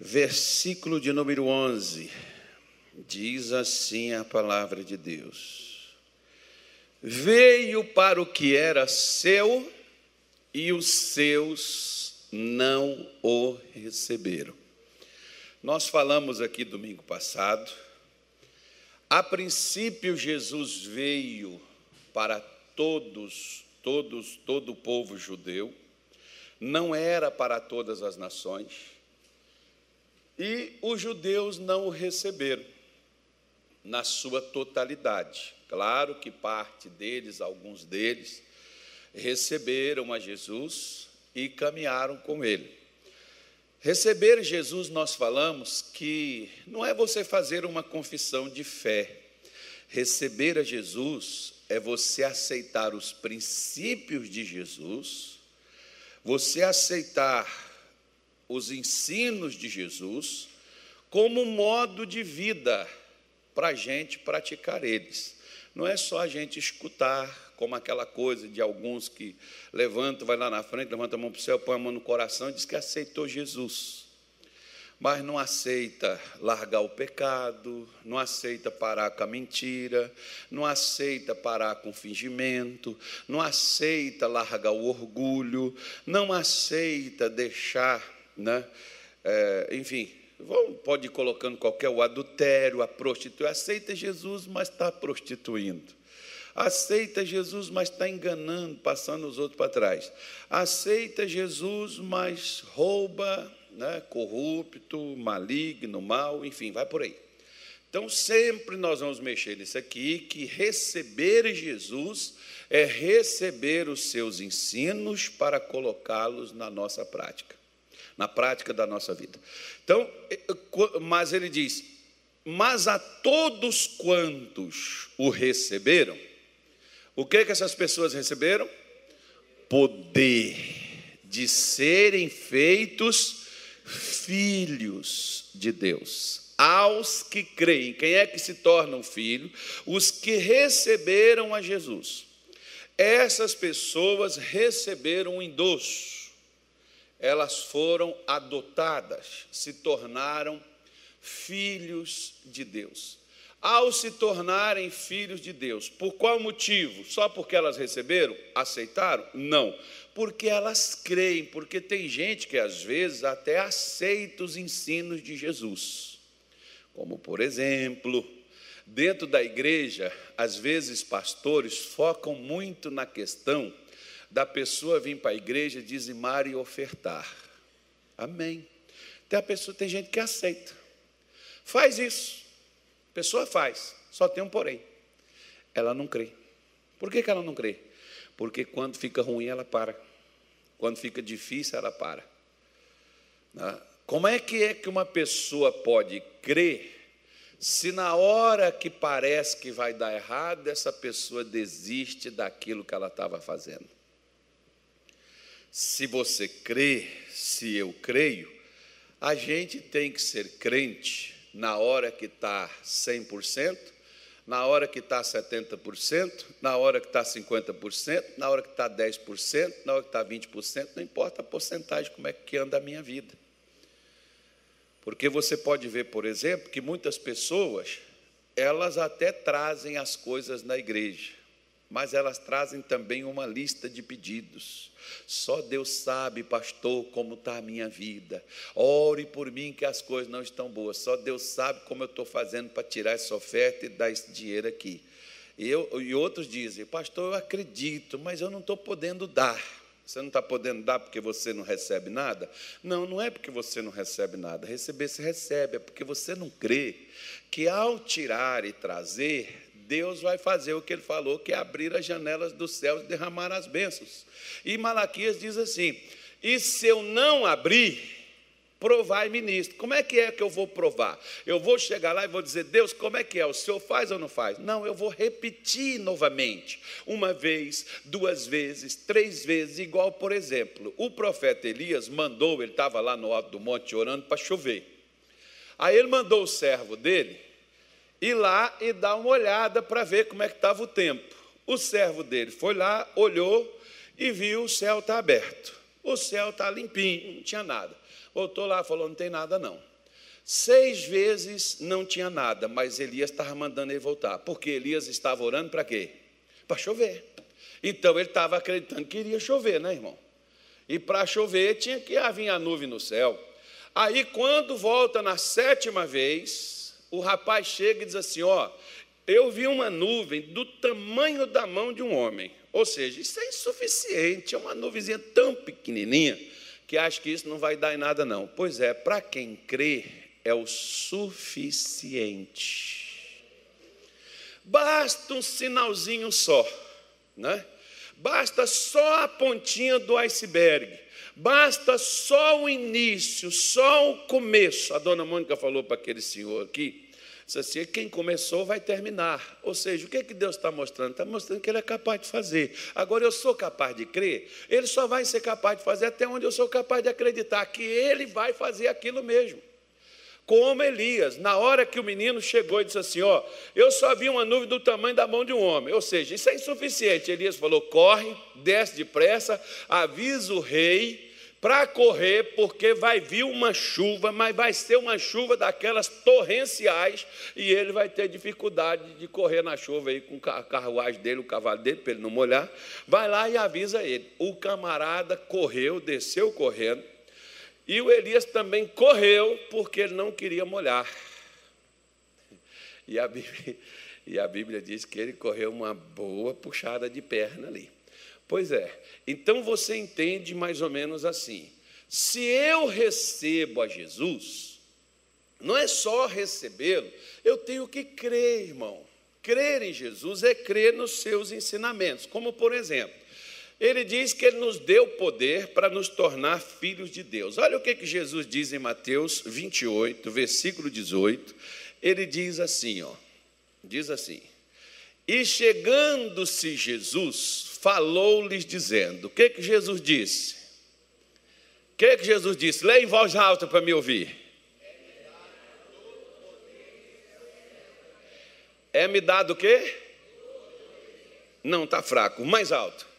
versículo de número 11. Diz assim a palavra de Deus: Veio para o que era seu e os seus não o receberam. Nós falamos aqui domingo passado. A princípio, Jesus veio para todos, todos, todo o povo judeu, não era para todas as nações, e os judeus não o receberam na sua totalidade. Claro que parte deles, alguns deles, receberam a Jesus e caminharam com ele. Receber Jesus, nós falamos que não é você fazer uma confissão de fé. Receber a Jesus é você aceitar os princípios de Jesus, você aceitar os ensinos de Jesus como modo de vida para a gente praticar eles. Não é só a gente escutar, como aquela coisa de alguns que levantam, vai lá na frente, levanta a mão para o céu, põe a mão no coração e diz que aceitou Jesus. Mas não aceita largar o pecado, não aceita parar com a mentira, não aceita parar com o fingimento, não aceita largar o orgulho, não aceita deixar, né, é, enfim, pode ir colocando qualquer o adultério, a prostituição, aceita Jesus, mas está prostituindo. Aceita Jesus, mas está enganando, passando os outros para trás. Aceita Jesus, mas rouba, né, corrupto, maligno, mal, enfim, vai por aí. Então, sempre nós vamos mexer nisso aqui, que receber Jesus é receber os seus ensinos para colocá-los na nossa prática, na prática da nossa vida. Então, mas ele diz: Mas a todos quantos o receberam, o que que essas pessoas receberam? Poder de serem feitos filhos de Deus. Aos que creem, quem é que se tornam filhos? Os que receberam a Jesus. Essas pessoas receberam um endosso, elas foram adotadas, se tornaram filhos de Deus ao se tornarem filhos de Deus. Por qual motivo? Só porque elas receberam? Aceitaram? Não. Porque elas creem, porque tem gente que às vezes até aceita os ensinos de Jesus. Como, por exemplo, dentro da igreja, às vezes pastores focam muito na questão da pessoa vir para a igreja, dizimar e ofertar. Amém. Tem a pessoa, tem gente que aceita. Faz isso. A pessoa faz, só tem um porém. Ela não crê. Por que, que ela não crê? Porque quando fica ruim, ela para. Quando fica difícil, ela para. Né? Como é que é que uma pessoa pode crer se na hora que parece que vai dar errado, essa pessoa desiste daquilo que ela estava fazendo? Se você crê, se eu creio, a gente tem que ser crente na hora que está 100%, na hora que está 70%, na hora que está 50%, na hora que está 10%, na hora que está 20%, não importa a porcentagem, como é que anda a minha vida. Porque você pode ver, por exemplo, que muitas pessoas, elas até trazem as coisas na igreja, mas elas trazem também uma lista de pedidos. Só Deus sabe, pastor, como está a minha vida. Ore por mim que as coisas não estão boas. Só Deus sabe como eu estou fazendo para tirar essa oferta e dar esse dinheiro aqui. E, eu, e outros dizem, pastor, eu acredito, mas eu não estou podendo dar. Você não está podendo dar porque você não recebe nada? Não, não é porque você não recebe nada. Receber se recebe, é porque você não crê que ao tirar e trazer, Deus vai fazer o que ele falou, que é abrir as janelas dos céus e derramar as bênçãos. E Malaquias diz assim: e se eu não abrir, provai-me nisto. Como é que é que eu vou provar? Eu vou chegar lá e vou dizer, Deus, como é que é? O senhor faz ou não faz? Não, eu vou repetir novamente. Uma vez, duas vezes, três vezes, igual, por exemplo, o profeta Elias mandou, ele estava lá no alto do monte orando para chover. Aí ele mandou o servo dele ir lá e dar uma olhada para ver como é que estava o tempo. O servo dele foi lá, olhou e viu o céu está aberto. O céu está limpinho, não tinha nada. Voltou lá, falou: não tem nada não. Seis vezes não tinha nada, mas Elias estava mandando ele voltar. Porque Elias estava orando para quê? Para chover. Então ele estava acreditando que iria chover, né, irmão? E para chover tinha que vir a nuvem no céu. Aí, quando volta na sétima vez, o rapaz chega e diz assim: Ó, eu vi uma nuvem do tamanho da mão de um homem. Ou seja, isso é insuficiente, é uma nuvenzinha tão pequenininha que acho que isso não vai dar em nada, não. Pois é, para quem crê, é o suficiente. Basta um sinalzinho só, né? Basta só a pontinha do iceberg. Basta só o início, só o começo. A dona Mônica falou para aquele senhor aqui, disse assim, quem começou vai terminar. Ou seja, o que, é que Deus está mostrando? Está mostrando que Ele é capaz de fazer. Agora, eu sou capaz de crer, Ele só vai ser capaz de fazer até onde eu sou capaz de acreditar que Ele vai fazer aquilo mesmo como Elias, na hora que o menino chegou e disse assim: Ó, eu só vi uma nuvem do tamanho da mão de um homem. Ou seja, isso é insuficiente. Elias falou: corre, desce depressa, avisa o rei para correr, porque vai vir uma chuva, mas vai ser uma chuva daquelas torrenciais, e ele vai ter dificuldade de correr na chuva aí com a carruagem dele, o cavalo dele, para ele não molhar. Vai lá e avisa ele. O camarada correu, desceu correndo e o Elias também correu porque ele não queria molhar. E a Bíblia, e a Bíblia diz que ele correu uma boa puxada de perna ali. Pois é, então você entende mais ou menos assim: se eu recebo a Jesus, não é só recebê-lo, eu tenho que crer, irmão. Crer em Jesus é crer nos seus ensinamentos, como por exemplo, ele diz que ele nos deu poder para nos tornar filhos de Deus. Olha o que, que Jesus diz em Mateus 28, versículo 18. Ele diz assim, ó, diz assim: E chegando-se Jesus, falou-lhes dizendo: O que que Jesus disse? O que que Jesus disse? Leia em voz alta para me ouvir. É me dado o quê? Não, está fraco, mais alto.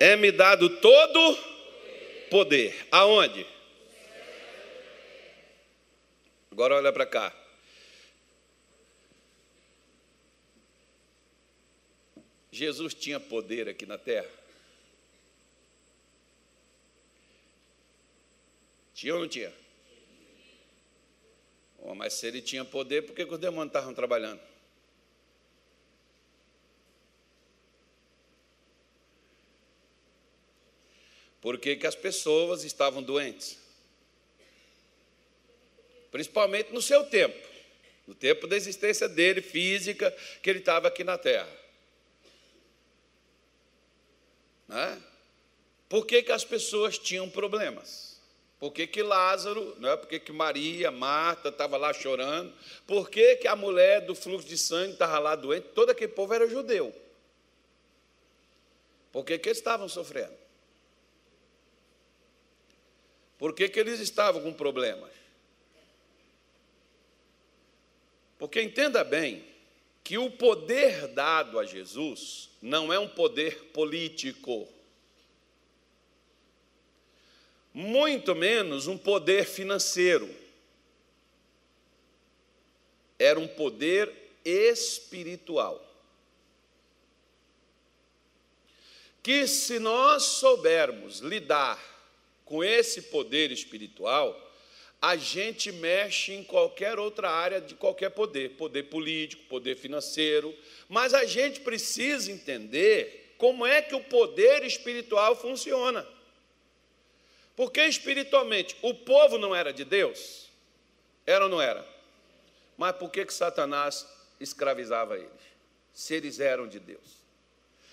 é-me dado todo poder. Aonde? Agora olha para cá. Jesus tinha poder aqui na terra? Tinha ou não tinha? Oh, mas se ele tinha poder, por que, os demônios estavam trabalhando? Por que, que as pessoas estavam doentes? Principalmente no seu tempo, no tempo da existência dele, física, que ele estava aqui na terra. Né? Por que, que as pessoas tinham problemas? Por que, que Lázaro, né? por que, que Maria, Marta estava lá chorando? Por que, que a mulher do fluxo de sangue estava lá doente? Todo aquele povo era judeu. Por que, que eles estavam sofrendo? Por que, que eles estavam com problemas? Porque entenda bem que o poder dado a Jesus não é um poder político, muito menos um poder financeiro. Era um poder espiritual. Que se nós soubermos lidar com esse poder espiritual, a gente mexe em qualquer outra área de qualquer poder, poder político, poder financeiro, mas a gente precisa entender como é que o poder espiritual funciona. Porque espiritualmente o povo não era de Deus? Era ou não era? Mas por que, que Satanás escravizava eles? Se eles eram de Deus.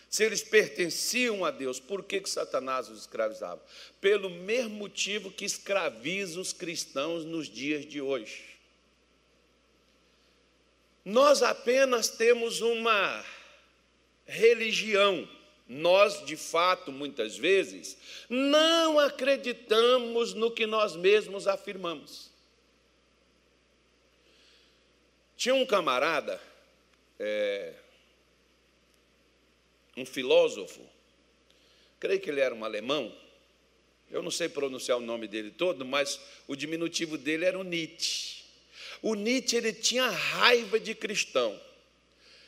Se eles pertenciam a Deus, por que, que Satanás os escravizava? Pelo mesmo motivo que escraviza os cristãos nos dias de hoje. Nós apenas temos uma religião. Nós, de fato, muitas vezes, não acreditamos no que nós mesmos afirmamos. Tinha um camarada, é, um filósofo, creio que ele era um alemão, Eu não sei pronunciar o nome dele todo, mas o diminutivo dele era o Nietzsche. O Nietzsche ele tinha raiva de cristão.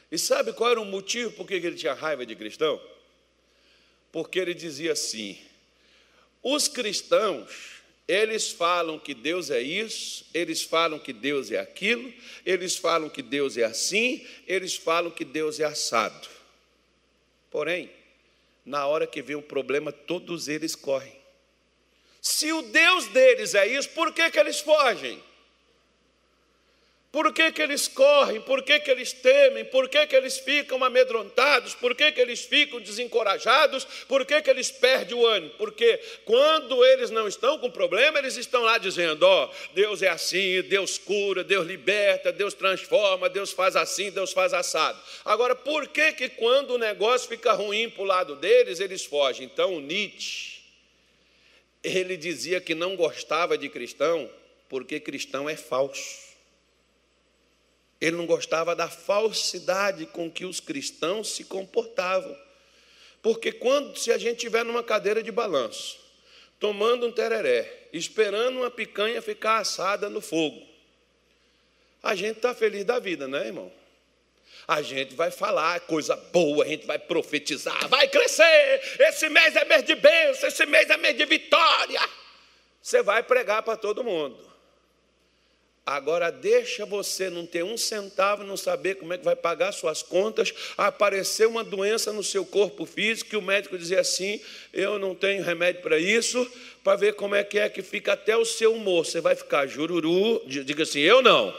E sabe qual era o motivo por que ele tinha raiva de cristão? Porque ele dizia assim: os cristãos eles falam que Deus é isso, eles falam que Deus é aquilo, eles falam que Deus é assim, eles falam que Deus é assado. Porém, na hora que vem o problema, todos eles correm. Se o Deus deles é isso, por que, que eles fogem? Por que, que eles correm? Por que, que eles temem? Por que, que eles ficam amedrontados? Por que, que eles ficam desencorajados? Por que, que eles perdem o ânimo? Porque quando eles não estão com problema, eles estão lá dizendo: Ó, oh, Deus é assim, Deus cura, Deus liberta, Deus transforma, Deus faz assim, Deus faz assado. Agora, por que, que quando o negócio fica ruim para o lado deles, eles fogem? Então, Nietzsche, ele dizia que não gostava de cristão, porque cristão é falso. Ele não gostava da falsidade com que os cristãos se comportavam. Porque quando se a gente estiver numa cadeira de balanço, tomando um tereré, esperando uma picanha ficar assada no fogo, a gente está feliz da vida, né, irmão? A gente vai falar coisa boa, a gente vai profetizar, vai crescer. Esse mês é mês de bênção, esse mês é mês de vitória. Você vai pregar para todo mundo. Agora deixa você não ter um centavo, não saber como é que vai pagar suas contas, aparecer uma doença no seu corpo físico, e o médico dizer assim: eu não tenho remédio para isso, para ver como é que é que fica até o seu humor. Você vai ficar jururu, diga assim, eu não.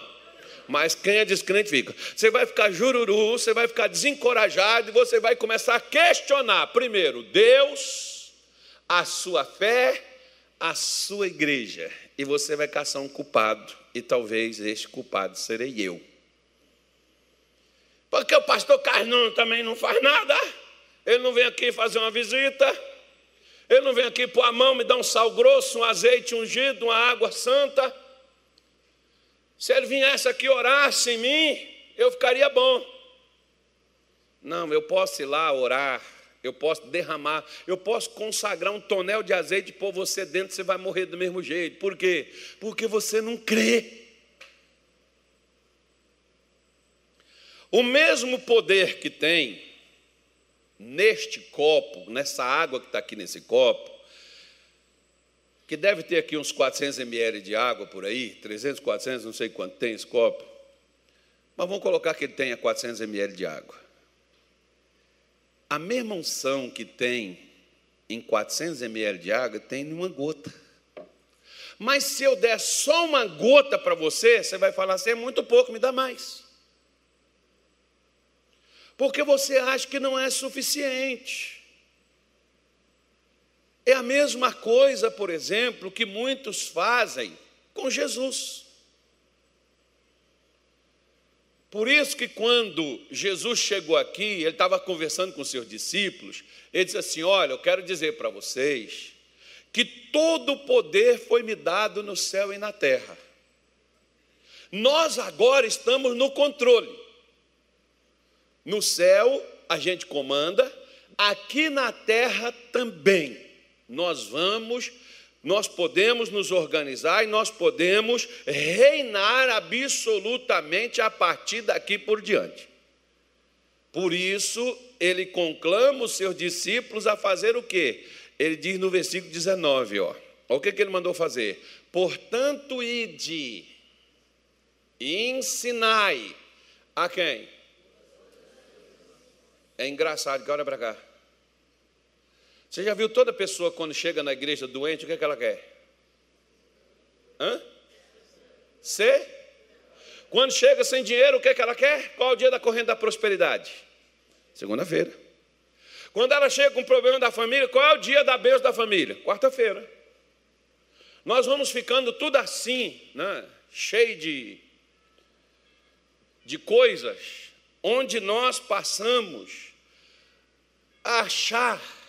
Mas quem é descrente fica. Você vai ficar jururu, você vai ficar desencorajado e você vai começar a questionar, primeiro, Deus, a sua fé, a sua igreja. E você vai caçar um culpado e talvez este culpado serei eu. Porque o pastor Carnão também não faz nada, ele não vem aqui fazer uma visita, ele não vem aqui pôr a mão, me dar um sal grosso, um azeite ungido, uma água santa. Se ele viesse aqui orasse em mim, eu ficaria bom. Não, eu posso ir lá orar, eu posso derramar, eu posso consagrar um tonel de azeite e pôr você dentro, você vai morrer do mesmo jeito. Por quê? Porque você não crê. O mesmo poder que tem neste copo, nessa água que está aqui nesse copo, que deve ter aqui uns 400 ml de água por aí, 300, 400, não sei quanto tem esse copo, mas vamos colocar que ele tenha 400 ml de água. A mesma unção que tem em 400 ml de água, tem em uma gota. Mas se eu der só uma gota para você, você vai falar assim: é muito pouco, me dá mais. Porque você acha que não é suficiente. É a mesma coisa, por exemplo, que muitos fazem com Jesus. Por isso que quando Jesus chegou aqui, ele estava conversando com seus discípulos, ele disse assim: Olha, eu quero dizer para vocês que todo o poder foi me dado no céu e na terra. Nós agora estamos no controle. No céu a gente comanda, aqui na terra também. Nós vamos nós podemos nos organizar e nós podemos reinar absolutamente a partir daqui por diante. Por isso, ele conclama os seus discípulos a fazer o quê? Ele diz no versículo 19, ó. Olha o que, que ele mandou fazer. Portanto, ide e ensinai a quem? É engraçado que olha para cá. Você já viu toda pessoa quando chega na igreja doente, o que, é que ela quer? Hã? Ser? Quando chega sem dinheiro, o que, é que ela quer? Qual é o dia da corrente da prosperidade? Segunda-feira. Quando ela chega com problema da família, qual é o dia da bênção da família? Quarta-feira. Nós vamos ficando tudo assim, né? cheio de, de coisas, onde nós passamos a achar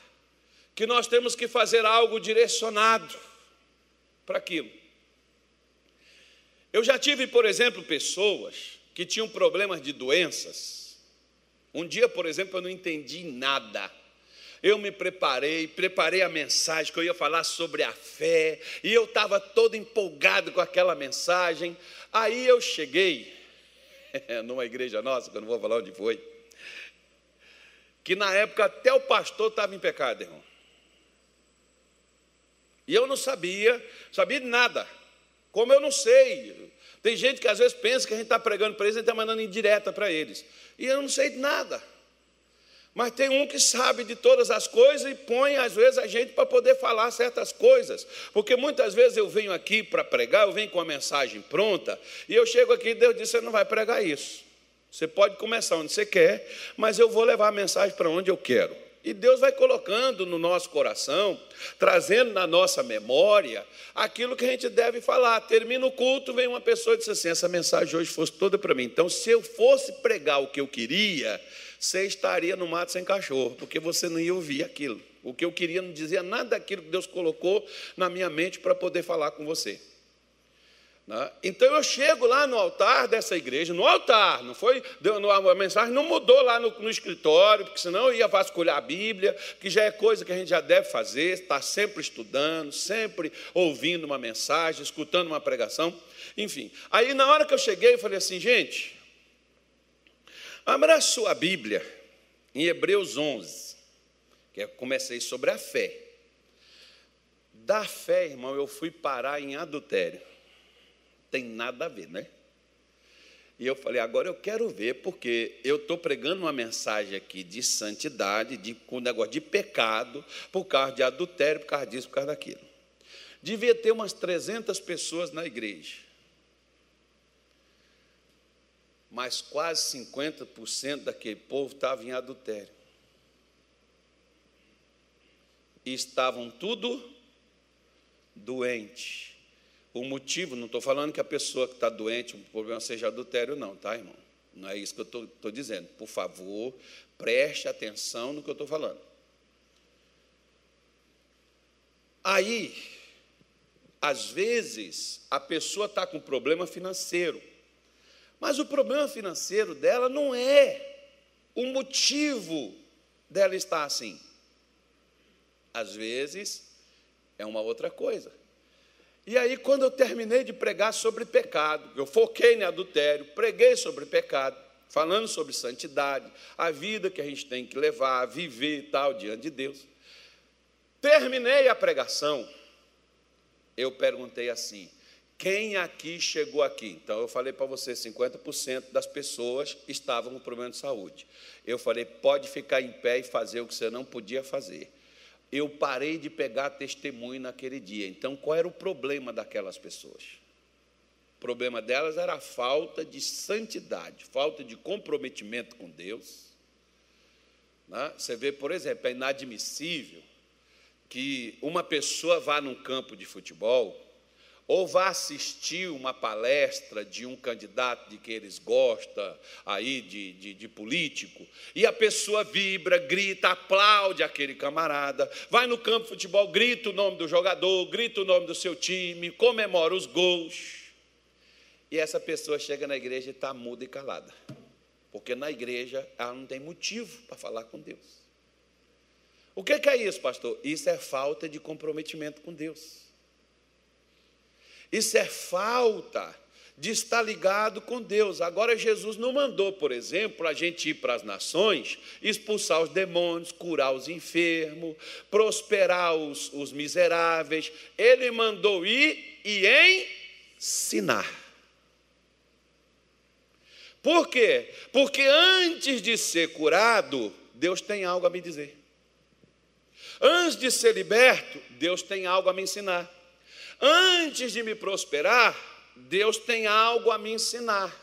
que nós temos que fazer algo direcionado para aquilo. Eu já tive, por exemplo, pessoas que tinham problemas de doenças. Um dia, por exemplo, eu não entendi nada. eu me preparei, preparei a mensagem que eu ia falar sobre a fé, e eu estava todo empolgado com aquela mensagem. Aí eu cheguei numa igreja nossa, que eu não vou falar onde foi, que na época até o pastor estava em pecado, irmão. E eu não sabia, sabia de nada. Como eu não sei. Tem gente que às vezes pensa que a gente está pregando para eles, a gente está mandando indireta para eles. E eu não sei de nada. Mas tem um que sabe de todas as coisas e põe, às vezes, a gente para poder falar certas coisas. Porque muitas vezes eu venho aqui para pregar, eu venho com a mensagem pronta, e eu chego aqui e Deus diz: você não vai pregar isso. Você pode começar onde você quer, mas eu vou levar a mensagem para onde eu quero. E Deus vai colocando no nosso coração, trazendo na nossa memória aquilo que a gente deve falar. Termina o culto, vem uma pessoa e diz assim: essa mensagem hoje fosse toda para mim. Então, se eu fosse pregar o que eu queria, você estaria no mato sem cachorro, porque você não ia ouvir aquilo. O que eu queria não dizia nada daquilo que Deus colocou na minha mente para poder falar com você. Né? Então eu chego lá no altar dessa igreja, no altar, não foi, a mensagem não mudou lá no, no, escritório, porque senão eu ia vasculhar a Bíblia, que já é coisa que a gente já deve fazer, estar tá sempre estudando, sempre ouvindo uma mensagem, escutando uma pregação, enfim. Aí na hora que eu cheguei, eu falei assim, gente, Abra a sua Bíblia em Hebreus 11, que eu comecei sobre a fé. Da fé, irmão, eu fui parar em adultério. Tem nada a ver, né? E eu falei, agora eu quero ver, porque eu estou pregando uma mensagem aqui de santidade, de um negócio de pecado, por causa de adultério, por causa disso, por causa daquilo. Devia ter umas 300 pessoas na igreja. mas quase 50% daquele povo estava em adultério. E estavam tudo doente. O motivo, não estou falando que a pessoa que está doente, o problema seja adultério, não, tá, irmão? Não é isso que eu estou dizendo. Por favor, preste atenção no que eu estou falando. Aí, às vezes, a pessoa está com problema financeiro. Mas o problema financeiro dela não é o motivo dela estar assim. Às vezes é uma outra coisa. E aí, quando eu terminei de pregar sobre pecado, eu foquei em adultério, preguei sobre pecado, falando sobre santidade, a vida que a gente tem que levar, viver e tal diante de Deus. Terminei a pregação, eu perguntei assim: quem aqui chegou aqui? Então, eu falei para você: 50% das pessoas estavam com problema de saúde. Eu falei: pode ficar em pé e fazer o que você não podia fazer. Eu parei de pegar testemunho naquele dia. Então, qual era o problema daquelas pessoas? O problema delas era a falta de santidade, falta de comprometimento com Deus. Né? Você vê, por exemplo, é inadmissível que uma pessoa vá num campo de futebol ou vá assistir uma palestra de um candidato de que eles gostam aí de, de, de, político, e a pessoa vibra, grita, aplaude aquele camarada, vai no campo de futebol, grita o nome do jogador, grita o nome do seu time, comemora os gols. E essa pessoa chega na igreja e está muda e calada. Porque na igreja ela não tem motivo para falar com Deus. O que é isso, pastor? Isso é falta de comprometimento com Deus. Isso é falta de estar ligado com Deus. Agora, Jesus não mandou, por exemplo, a gente ir para as nações, expulsar os demônios, curar os enfermos, prosperar os, os miseráveis. Ele mandou ir e ensinar. Por quê? Porque antes de ser curado, Deus tem algo a me dizer. Antes de ser liberto, Deus tem algo a me ensinar. Antes de me prosperar, Deus tem algo a me ensinar.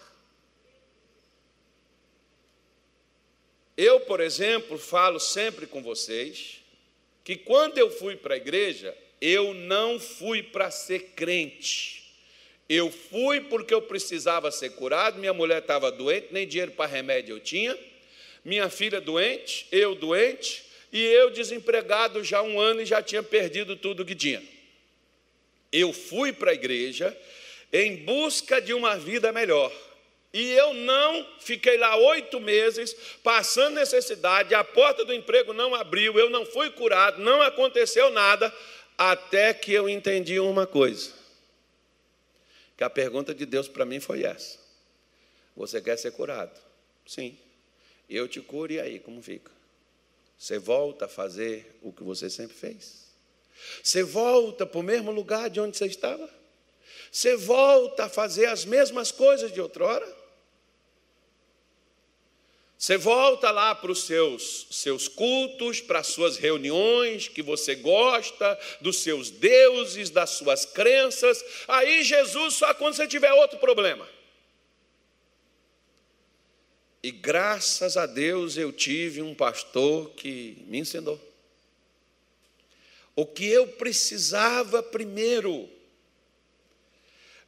Eu, por exemplo, falo sempre com vocês que quando eu fui para a igreja, eu não fui para ser crente. Eu fui porque eu precisava ser curado, minha mulher estava doente, nem dinheiro para remédio eu tinha, minha filha doente, eu doente, e eu desempregado já um ano e já tinha perdido tudo que tinha. Eu fui para a igreja em busca de uma vida melhor. E eu não fiquei lá oito meses, passando necessidade, a porta do emprego não abriu, eu não fui curado, não aconteceu nada, até que eu entendi uma coisa. Que a pergunta de Deus para mim foi essa: Você quer ser curado? Sim. Eu te curo e aí, como fica? Você volta a fazer o que você sempre fez? Você volta para o mesmo lugar de onde você estava? Você volta a fazer as mesmas coisas de outrora? Você volta lá para os seus, seus cultos, para as suas reuniões que você gosta, dos seus deuses, das suas crenças. Aí Jesus só quando você tiver outro problema. E graças a Deus eu tive um pastor que me ensinou. O que eu precisava primeiro,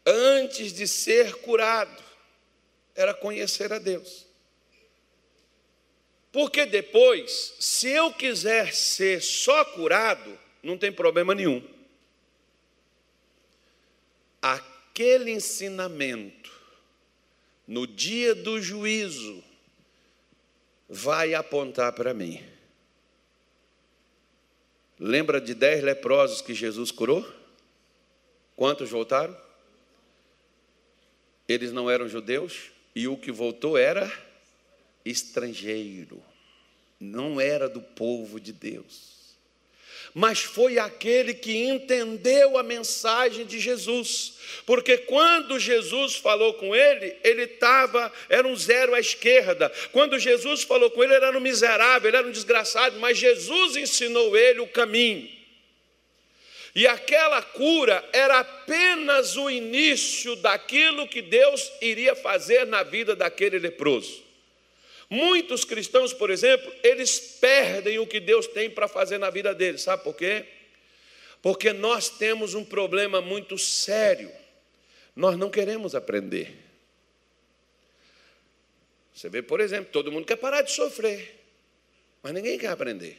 antes de ser curado, era conhecer a Deus. Porque depois, se eu quiser ser só curado, não tem problema nenhum. Aquele ensinamento, no dia do juízo, vai apontar para mim. Lembra de dez leprosos que Jesus curou? Quantos voltaram? Eles não eram judeus e o que voltou era estrangeiro, não era do povo de Deus. Mas foi aquele que entendeu a mensagem de Jesus, porque quando Jesus falou com ele, ele estava, era um zero à esquerda. Quando Jesus falou com ele, ele era um miserável, ele era um desgraçado, mas Jesus ensinou ele o caminho. E aquela cura era apenas o início daquilo que Deus iria fazer na vida daquele leproso. Muitos cristãos, por exemplo, eles perdem o que Deus tem para fazer na vida deles. Sabe por quê? Porque nós temos um problema muito sério. Nós não queremos aprender. Você vê, por exemplo, todo mundo quer parar de sofrer, mas ninguém quer aprender.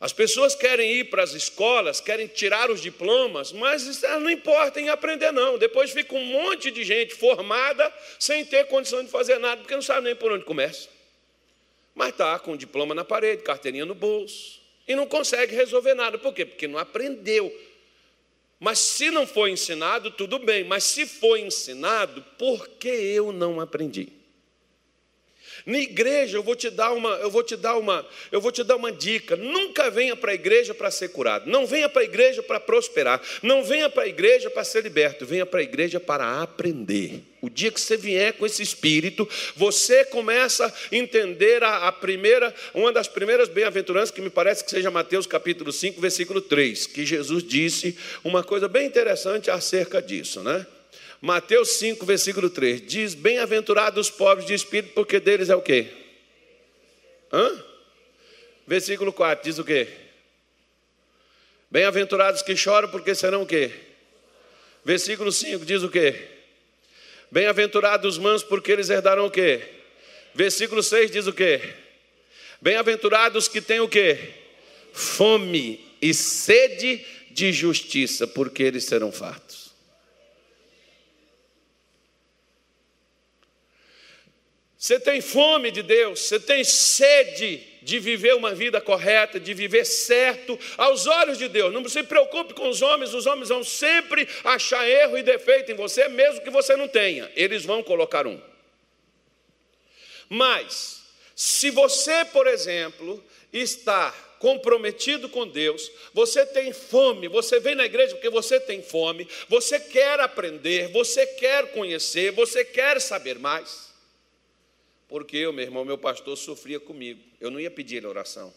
As pessoas querem ir para as escolas, querem tirar os diplomas, mas não importa em aprender, não. Depois fica um monte de gente formada sem ter condição de fazer nada, porque não sabe nem por onde começa. Mas está com o diploma na parede, carteirinha no bolso, e não consegue resolver nada. Por quê? Porque não aprendeu. Mas se não foi ensinado, tudo bem. Mas se foi ensinado, por que eu não aprendi? Na igreja eu vou te dar uma, eu vou te dar uma, eu vou te dar uma dica. Nunca venha para a igreja para ser curado. Não venha para a igreja para prosperar. Não venha para a igreja para ser liberto. Venha para a igreja para aprender. O dia que você vier com esse espírito, você começa a entender a, a primeira, uma das primeiras bem-aventuranças que me parece que seja Mateus capítulo 5, versículo 3, que Jesus disse uma coisa bem interessante acerca disso, né? Mateus 5, versículo 3, diz: Bem-aventurados os pobres de espírito, porque deles é o quê? Hã? Versículo 4 diz o quê? Bem-aventurados que choram, porque serão o quê? Versículo 5 diz o quê? Bem-aventurados os mansos, porque eles herdarão o quê? Versículo 6 diz o quê? Bem-aventurados que têm o quê? Fome e sede de justiça, porque eles serão fartos. Você tem fome de Deus, você tem sede de viver uma vida correta, de viver certo aos olhos de Deus. Não se preocupe com os homens, os homens vão sempre achar erro e defeito em você, mesmo que você não tenha, eles vão colocar um. Mas, se você, por exemplo, está comprometido com Deus, você tem fome, você vem na igreja porque você tem fome, você quer aprender, você quer conhecer, você quer saber mais. Porque eu, meu irmão, meu pastor sofria comigo. Eu não ia pedir ele oração.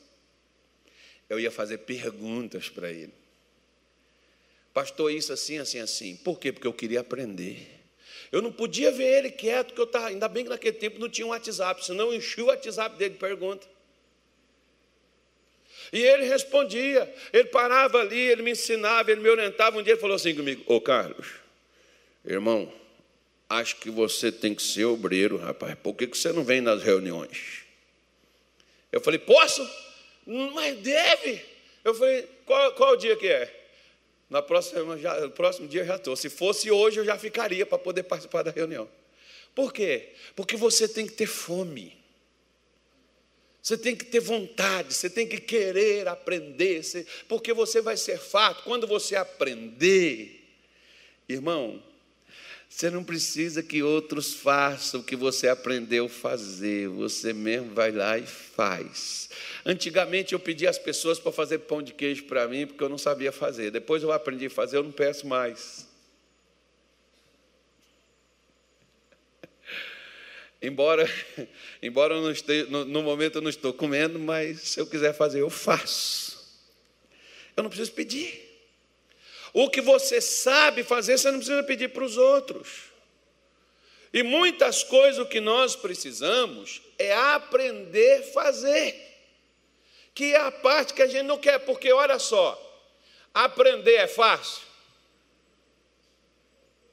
Eu ia fazer perguntas para ele. Pastor, isso assim, assim, assim. Por quê? Porque eu queria aprender. Eu não podia ver ele quieto, que eu estava. Ainda bem que naquele tempo não tinha um WhatsApp, senão eu enchi o WhatsApp dele de pergunta. E ele respondia, ele parava ali, ele me ensinava, ele me orientava. Um dia ele falou assim comigo: Ô Carlos, irmão, Acho que você tem que ser obreiro, rapaz. Por que você não vem nas reuniões? Eu falei, posso? Mas deve. Eu falei, qual, qual o dia que é? Na próxima, já, no próximo dia eu já estou. Se fosse hoje, eu já ficaria para poder participar da reunião. Por quê? Porque você tem que ter fome. Você tem que ter vontade, você tem que querer aprender, porque você vai ser fato. Quando você aprender, irmão, você não precisa que outros façam o que você aprendeu a fazer, você mesmo vai lá e faz. Antigamente eu pedia às pessoas para fazer pão de queijo para mim, porque eu não sabia fazer. Depois eu aprendi a fazer, eu não peço mais. Embora, embora eu não esteja, no, no momento eu não estou comendo, mas se eu quiser fazer, eu faço. Eu não preciso pedir. O que você sabe fazer, você não precisa pedir para os outros. E muitas coisas o que nós precisamos é aprender a fazer. Que é a parte que a gente não quer, porque olha só, aprender é fácil.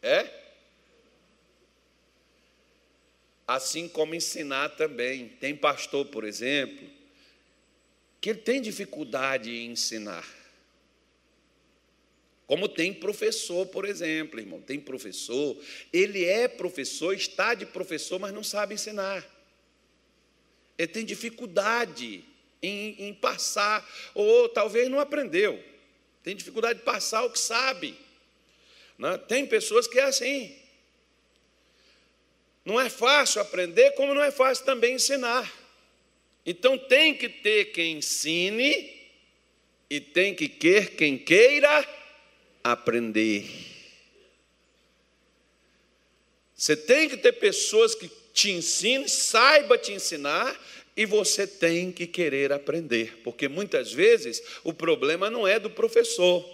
É? assim como ensinar também. Tem pastor, por exemplo, que ele tem dificuldade em ensinar. Como tem professor, por exemplo, irmão, tem professor, ele é professor, está de professor, mas não sabe ensinar. Ele tem dificuldade em, em passar, ou talvez não aprendeu, tem dificuldade de passar o que sabe. Né? Tem pessoas que é assim. Não é fácil aprender, como não é fácil também ensinar. Então tem que ter quem ensine e tem que ter quem queira aprender. Você tem que ter pessoas que te ensinem, saiba te ensinar e você tem que querer aprender, porque muitas vezes o problema não é do professor.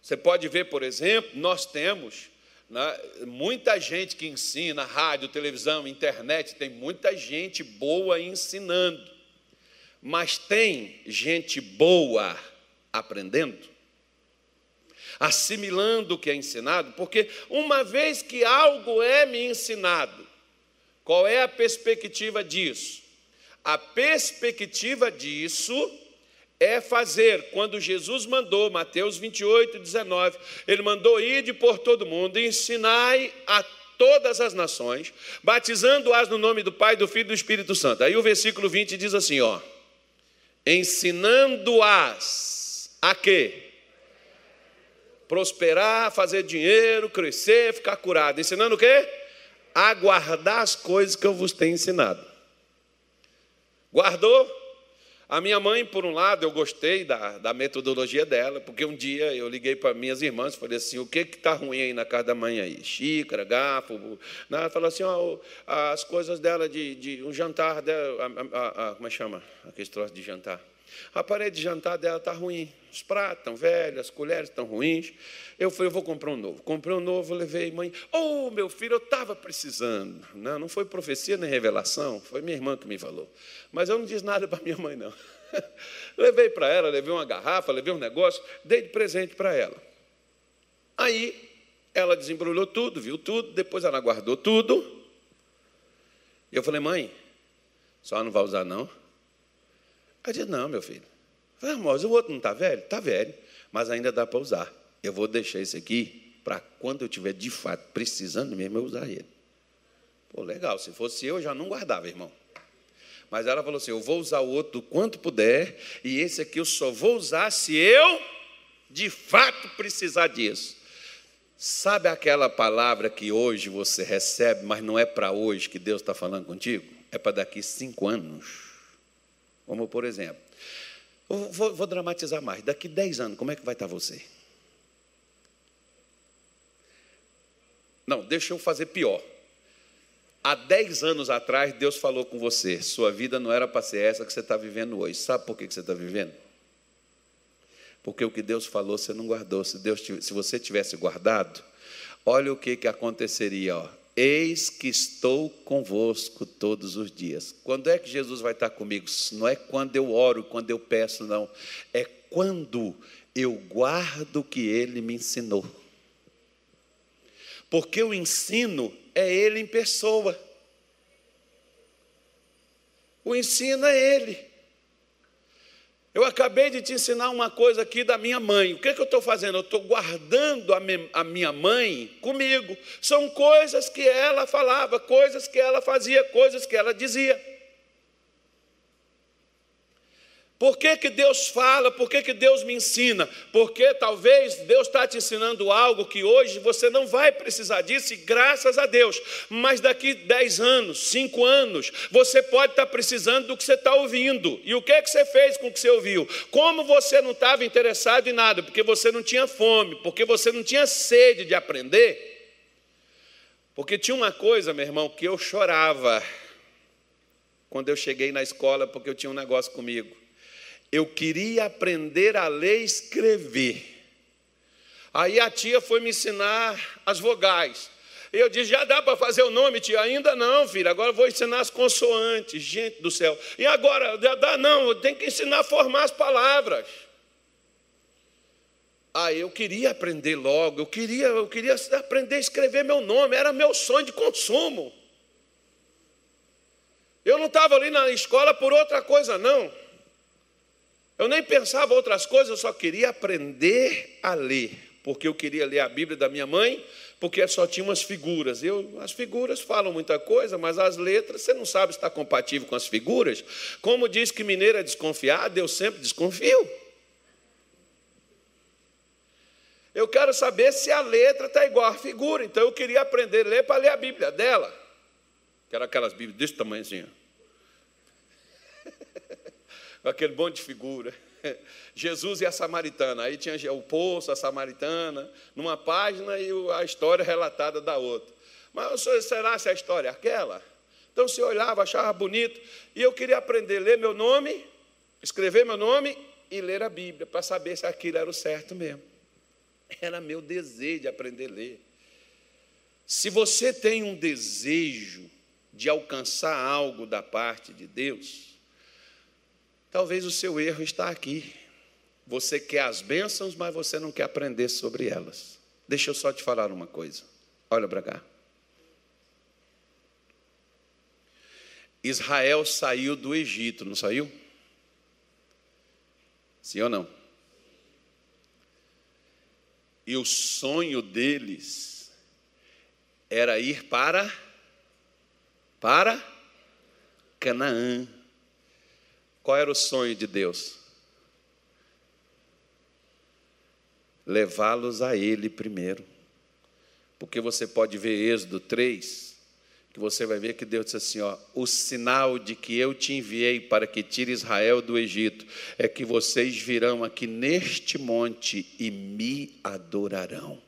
Você pode ver, por exemplo, nós temos né? Muita gente que ensina, rádio, televisão, internet, tem muita gente boa ensinando, mas tem gente boa aprendendo, assimilando o que é ensinado, porque uma vez que algo é me ensinado, qual é a perspectiva disso? A perspectiva disso é fazer. Quando Jesus mandou, Mateus 28, 19, ele mandou ir por todo mundo, ensinai a todas as nações, batizando-as no nome do Pai, do Filho e do Espírito Santo. Aí o versículo 20 diz assim, ó: ensinando-as a quê? Prosperar, fazer dinheiro, crescer, ficar curado. Ensinando o quê? A guardar as coisas que eu vos tenho ensinado. Guardou? A minha mãe, por um lado, eu gostei da, da metodologia dela, porque um dia eu liguei para minhas irmãs e falei assim: o que está ruim aí na casa da mãe aí? Xícara, garfo. Ela falou assim: as coisas dela de, de um jantar dela, a, a, a, como é que chama? Aquele troço de jantar. A parede de jantar dela está ruim. Os pratos estão velhos, as colheres estão ruins. Eu falei, eu vou comprar um novo. Comprei um novo, levei mãe. Oh, meu filho, eu estava precisando. Não, não foi profecia nem revelação, foi minha irmã que me falou. Mas eu não disse nada para minha mãe, não. levei para ela, levei uma garrafa, levei um negócio, dei de presente para ela. Aí ela desembrulhou tudo, viu tudo, depois ela guardou tudo. E eu falei, mãe, só não vai usar não? Ela disse, não, meu filho. Eu falei, o outro não está velho? Está velho, mas ainda dá para usar. Eu vou deixar esse aqui para quando eu tiver de fato precisando mesmo, eu usar ele. Pô, legal, se fosse eu, eu já não guardava, irmão. Mas ela falou assim: eu vou usar o outro quanto puder, e esse aqui eu só vou usar se eu de fato precisar disso. Sabe aquela palavra que hoje você recebe, mas não é para hoje que Deus está falando contigo? É para daqui cinco anos. Como por exemplo, vou, vou, dramatizar mais. Daqui 10 anos, como é que vai estar você? Não, deixa eu fazer pior. Há 10 anos atrás, Deus falou com você: sua vida não era para ser essa que você está vivendo hoje. Sabe por que você está vivendo? Porque o que Deus falou você não guardou. Se, Deus, se você tivesse guardado, olha o que, que aconteceria. Ó. Eis que estou convosco todos os dias. Quando é que Jesus vai estar comigo? Não é quando eu oro, quando eu peço, não. É quando eu guardo o que ele me ensinou. Porque o ensino é ele em pessoa. O ensino é ele. Eu acabei de te ensinar uma coisa aqui da minha mãe. O que, é que eu estou fazendo? Eu estou guardando a, me, a, minha mãe comigo. São coisas que ela falava, coisas que ela fazia, coisas que ela dizia. Por que, que Deus fala? Por que, que Deus me ensina? Porque talvez Deus está te ensinando algo que hoje você não vai precisar disso, e graças a Deus. Mas daqui 10 anos, 5 anos, você pode estar precisando do que você está ouvindo. E o que, que você fez com o que você ouviu? Como você não estava interessado em nada? Porque você não tinha fome, porque você não tinha sede de aprender. Porque tinha uma coisa, meu irmão, que eu chorava quando eu cheguei na escola, porque eu tinha um negócio comigo eu queria aprender a ler e escrever. Aí a tia foi me ensinar as vogais. Eu disse: já dá para fazer o nome, tia? Ainda não, filho. Agora vou ensinar as consoantes. Gente do céu. E agora? Já dá? Não, tenho que ensinar a formar as palavras. Aí eu queria aprender logo, eu queria, eu queria aprender a escrever meu nome, era meu sonho de consumo. Eu não estava ali na escola por outra coisa, não. Eu nem pensava outras coisas, eu só queria aprender a ler, porque eu queria ler a Bíblia da minha mãe, porque só tinha umas figuras. Eu, as figuras falam muita coisa, mas as letras, você não sabe se está compatível com as figuras. Como diz que mineiro é desconfiado, eu sempre desconfio. Eu quero saber se a letra está igual à figura, então eu queria aprender a ler para ler a Bíblia dela. Que era aquelas Bíblias desse tamanhozinho aquele monte de figura. Jesus e a samaritana. Aí tinha o poço, a samaritana, numa página e a história relatada da outra. Mas será se a história é aquela? Então se olhava, achava bonito, e eu queria aprender a ler meu nome, escrever meu nome e ler a Bíblia, para saber se aquilo era o certo mesmo. Era meu desejo de aprender a ler. Se você tem um desejo de alcançar algo da parte de Deus, Talvez o seu erro está aqui. Você quer as bênçãos, mas você não quer aprender sobre elas. Deixa eu só te falar uma coisa. Olha para cá. Israel saiu do Egito, não saiu? Sim ou não? E o sonho deles era ir para para Canaã. Qual era o sonho de Deus? Levá-los a Ele primeiro. Porque você pode ver Êxodo 3, que você vai ver que Deus disse assim: ó, o sinal de que eu te enviei para que tire Israel do Egito é que vocês virão aqui neste monte e me adorarão.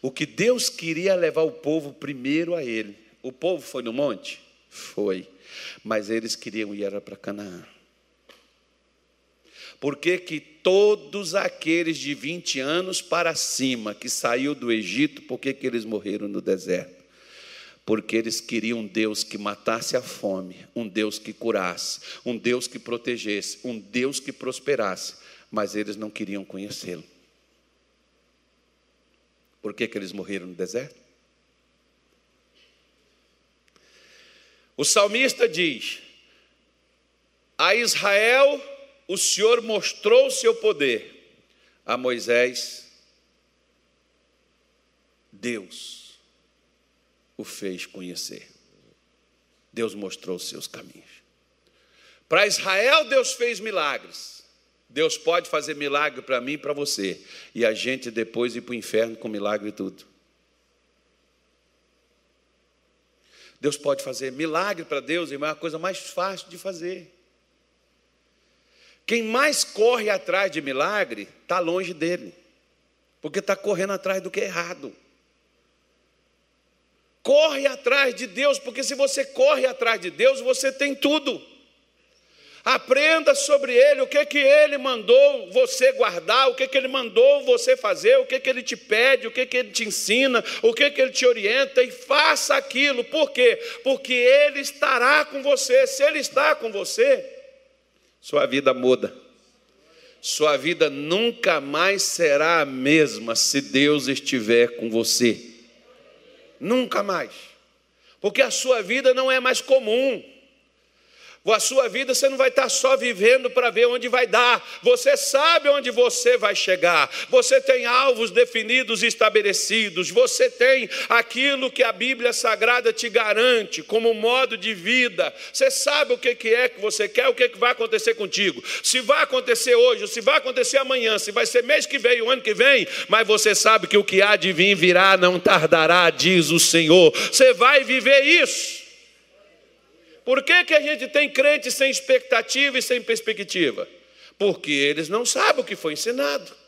O que Deus queria levar o povo primeiro a Ele. O povo foi no monte? Foi. Mas eles queriam ir para Canaã. Por que, que todos aqueles de 20 anos para cima que saiu do Egito, por que, que eles morreram no deserto? Porque eles queriam um Deus que matasse a fome, um Deus que curasse, um Deus que protegesse, um Deus que prosperasse, mas eles não queriam conhecê-lo. Por que, que eles morreram no deserto? O salmista diz: A Israel o Senhor mostrou o seu poder a Moisés, Deus o fez conhecer. Deus mostrou os seus caminhos. Para Israel, Deus fez milagres. Deus pode fazer milagre para mim e para você. E a gente depois ir para o inferno com milagre e tudo. Deus pode fazer milagre para Deus, irmão, é a coisa mais fácil de fazer. Quem mais corre atrás de milagre, está longe dele, porque está correndo atrás do que é errado. Corre atrás de Deus, porque se você corre atrás de Deus, você tem tudo. Aprenda sobre Ele, o que que Ele mandou você guardar, o que que Ele mandou você fazer, o que que Ele te pede, o que que Ele te ensina, o que que Ele te orienta e faça aquilo. Por quê? Porque Ele estará com você. Se Ele está com você, sua vida muda. Sua vida nunca mais será a mesma se Deus estiver com você. Nunca mais. Porque a sua vida não é mais comum. A sua vida você não vai estar só vivendo para ver onde vai dar, você sabe onde você vai chegar, você tem alvos definidos e estabelecidos, você tem aquilo que a Bíblia Sagrada te garante como modo de vida, você sabe o que é que você quer, o que vai acontecer contigo, se vai acontecer hoje, se vai acontecer amanhã, se vai ser mês que vem, o ano que vem, mas você sabe que o que há de vir virá, não tardará, diz o Senhor, você vai viver isso. Por que, que a gente tem crentes sem expectativa e sem perspectiva? Porque eles não sabem o que foi ensinado.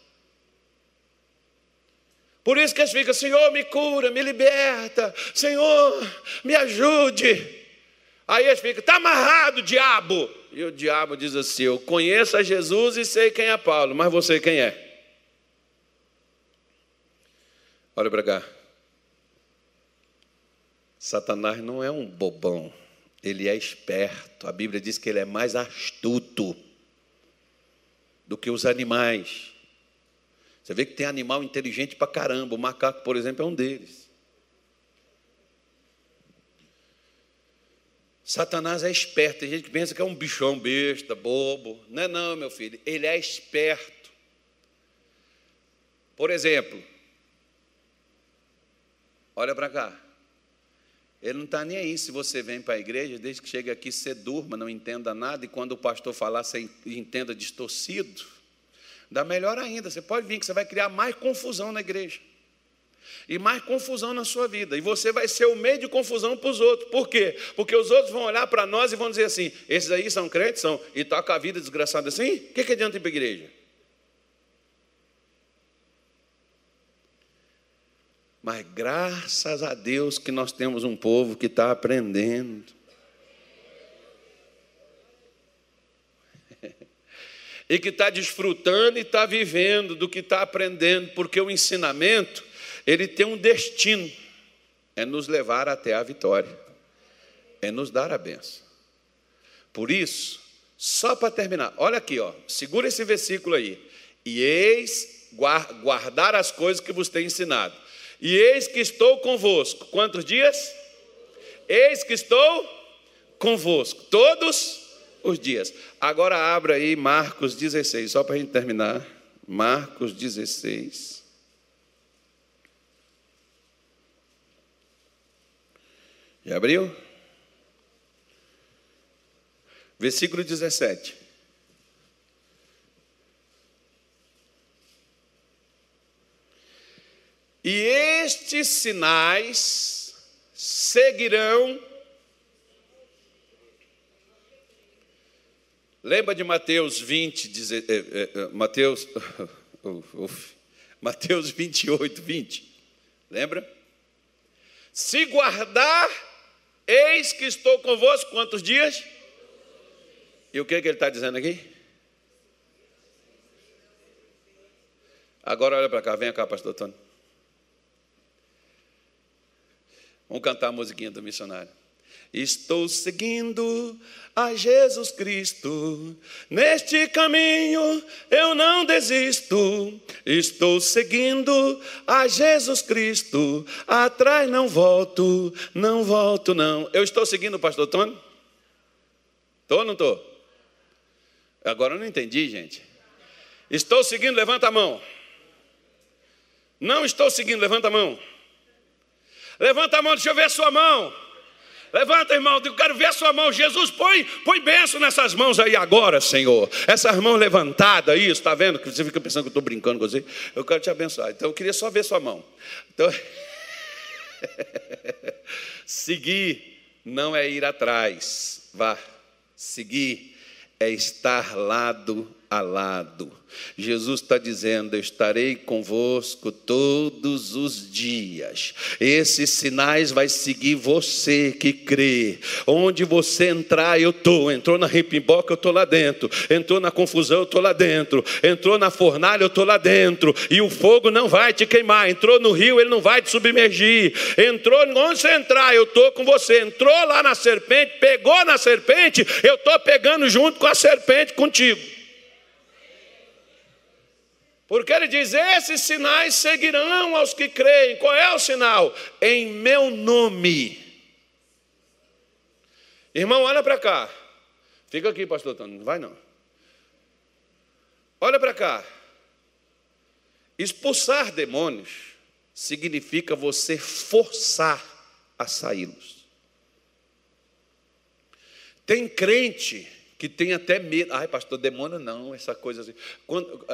Por isso que eles ficam, Senhor, me cura, me liberta, Senhor, me ajude. Aí eles ficam, está amarrado, diabo. E o diabo diz assim: Eu conheço a Jesus e sei quem é Paulo, mas você quem é? Olha para cá. Satanás não é um bobão. Ele é esperto. A Bíblia diz que ele é mais astuto do que os animais. Você vê que tem animal inteligente para caramba. O macaco, por exemplo, é um deles. Satanás é esperto. Tem gente que pensa que é um bichão besta, bobo. Não é não, meu filho. Ele é esperto. Por exemplo, olha para cá. Ele não está nem aí se você vem para a igreja, desde que chega aqui você durma, não entenda nada, e quando o pastor falar, você entenda distorcido. Dá melhor ainda, você pode vir que você vai criar mais confusão na igreja. E mais confusão na sua vida. E você vai ser o meio de confusão para os outros. Por quê? Porque os outros vão olhar para nós e vão dizer assim: esses aí são crentes, são, e toca a vida desgraçada assim? O que, que adianta ir para a igreja? Mas graças a Deus que nós temos um povo que está aprendendo. e que está desfrutando e está vivendo do que está aprendendo, porque o ensinamento, ele tem um destino, é nos levar até a vitória, é nos dar a benção. Por isso, só para terminar, olha aqui, ó, segura esse versículo aí. E eis guardar as coisas que vos tenho ensinado. E eis que estou convosco. Quantos dias? Eis que estou convosco. Todos os dias. Agora abra aí Marcos 16, só para a gente terminar. Marcos 16. Já abriu? Versículo 17. E estes sinais seguirão. Lembra de Mateus 20, diz, eh, eh, eh, Mateus, uf, Mateus 28, 20. Lembra? Se guardar, eis que estou convosco quantos dias? E o que, que ele está dizendo aqui? Agora olha para cá, vem cá, pastor Tony. Vamos cantar a musiquinha do missionário. Estou seguindo a Jesus Cristo, neste caminho eu não desisto. Estou seguindo a Jesus Cristo, atrás não volto, não volto não. Eu estou seguindo o pastor Tony? Estou ou não estou? Agora eu não entendi, gente. Estou seguindo, levanta a mão. Não estou seguindo, levanta a mão. Levanta a mão, deixa eu ver a sua mão. Levanta, irmão, eu quero ver a sua mão. Jesus, põe, põe benção nessas mãos aí agora, Senhor. Essas mãos levantadas aí, está vendo? Que você fica pensando que eu estou brincando com você. Eu quero te abençoar. Então eu queria só ver sua mão. Então, seguir não é ir atrás. Vá. Seguir é estar lado a lado. Jesus está dizendo: Eu estarei convosco todos os dias. Esses sinais vai seguir você que crê. Onde você entrar, eu estou. Entrou na ripimboca, eu estou lá dentro. Entrou na confusão, eu estou lá dentro. Entrou na fornalha, eu estou lá dentro. E o fogo não vai te queimar. Entrou no rio, ele não vai te submergir. Entrou onde você entrar, eu estou com você. Entrou lá na serpente, pegou na serpente, eu estou pegando junto com a serpente contigo. Porque ele diz: esses sinais seguirão aos que creem. Qual é o sinal? Em meu nome. Irmão, olha para cá. Fica aqui, pastor Antônio, não vai não. Olha para cá. Expulsar demônios significa você forçar a saí-los. Tem crente que tem até medo. Ai, pastor, demônio não, essa coisa assim. Quando,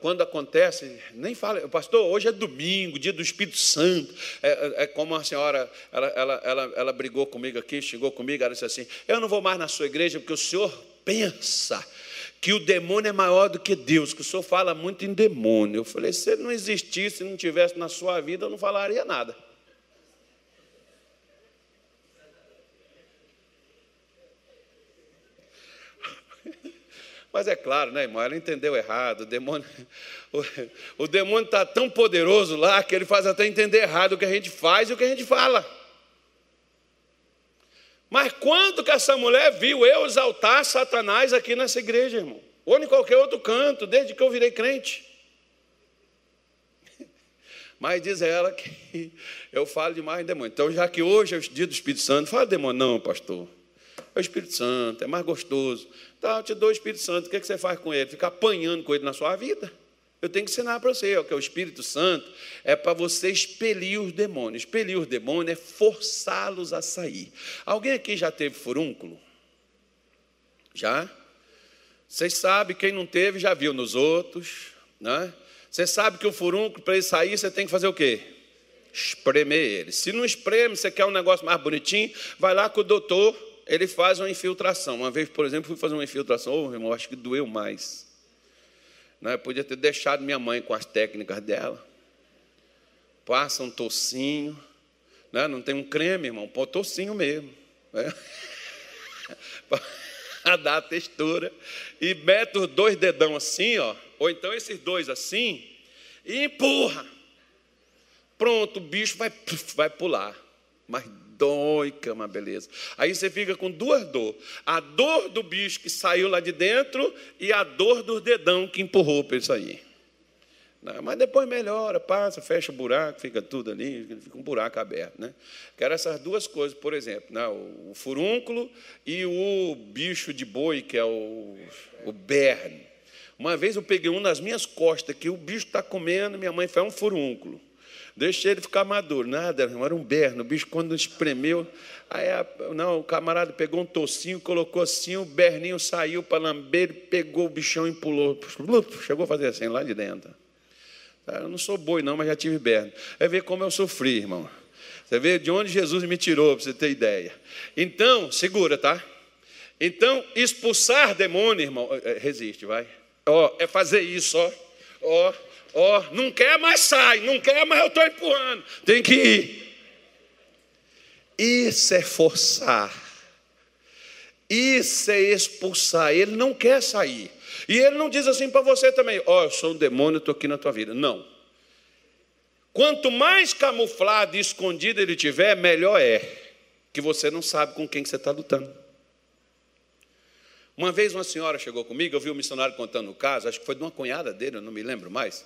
quando acontece, nem fala, pastor, hoje é domingo, dia do Espírito Santo. É, é, é como a senhora, ela, ela, ela, ela brigou comigo aqui, chegou comigo, ela disse assim: Eu não vou mais na sua igreja porque o senhor pensa que o demônio é maior do que Deus, que o senhor fala muito em demônio. Eu falei: Se ele não existisse, se não tivesse na sua vida, eu não falaria nada. Mas é claro, né, irmão? Ela entendeu errado. O demônio demônio está tão poderoso lá que ele faz até entender errado o que a gente faz e o que a gente fala. Mas quando que essa mulher viu eu exaltar Satanás aqui nessa igreja, irmão? Ou em qualquer outro canto, desde que eu virei crente. Mas diz ela que eu falo demais em demônio. Então, já que hoje é o dia do Espírito Santo, fala demônio. Não, pastor. É o Espírito Santo, é mais gostoso. Tá, eu te dou o Espírito Santo, o que, é que você faz com ele? Ficar apanhando com ele na sua vida? Eu tenho que ensinar para você, ó, que é o Espírito Santo é para você expelir os demônios. Expelir os demônios é forçá-los a sair. Alguém aqui já teve furúnculo? Já? Vocês sabem, quem não teve já viu nos outros, né? Você sabe que o furúnculo, para ele sair, você tem que fazer o quê? Espremer ele. Se não espreme, você quer um negócio mais bonitinho, vai lá com o doutor ele faz uma infiltração. Uma vez, por exemplo, fui fazer uma infiltração, oh, irmão, acho que doeu mais. Eu podia ter deixado minha mãe com as técnicas dela. Passa um tocinho. Né? Não tem um creme, irmão, põe tocinho mesmo. Né? Para dar a textura. E mete os dois dedão assim, ó, ou então esses dois assim, e empurra. Pronto, o bicho vai, vai pular. Mas dói, é uma beleza. Aí você fica com duas dores: a dor do bicho que saiu lá de dentro e a dor do dedão que empurrou para ele sair. Mas depois melhora, passa, fecha o buraco, fica tudo ali, fica um buraco aberto. Né? Quero essas duas coisas, por exemplo, né? o furúnculo e o bicho de boi, que é o, o berne. Uma vez eu peguei um nas minhas costas, que o bicho está comendo, minha mãe faz um furúnculo. Deixei ele ficar maduro. Nada, era um berno. O bicho, quando espremeu, aí a, não, o camarada pegou um tocinho, colocou assim, o berninho saiu para lamber, pegou o bichão e pulou. Chegou a fazer assim, lá de dentro. Ah, eu não sou boi, não, mas já tive berno. É ver como eu sofri, irmão. Você vê de onde Jesus me tirou, para você ter ideia. Então, segura, tá? Então, expulsar demônio, irmão, é, é, resiste, vai. Ó, é fazer isso, ó. Ó, Ó, oh, não quer, mais sai, não quer, mas eu estou empurrando. Tem que ir. Isso é forçar. Isso é expulsar. Ele não quer sair. E ele não diz assim para você também: Ó, oh, eu sou um demônio, estou aqui na tua vida. Não. Quanto mais camuflado e escondido ele tiver, melhor é. Que você não sabe com quem que você está lutando. Uma vez uma senhora chegou comigo, eu vi o um missionário contando o caso, acho que foi de uma cunhada dele, eu não me lembro mais.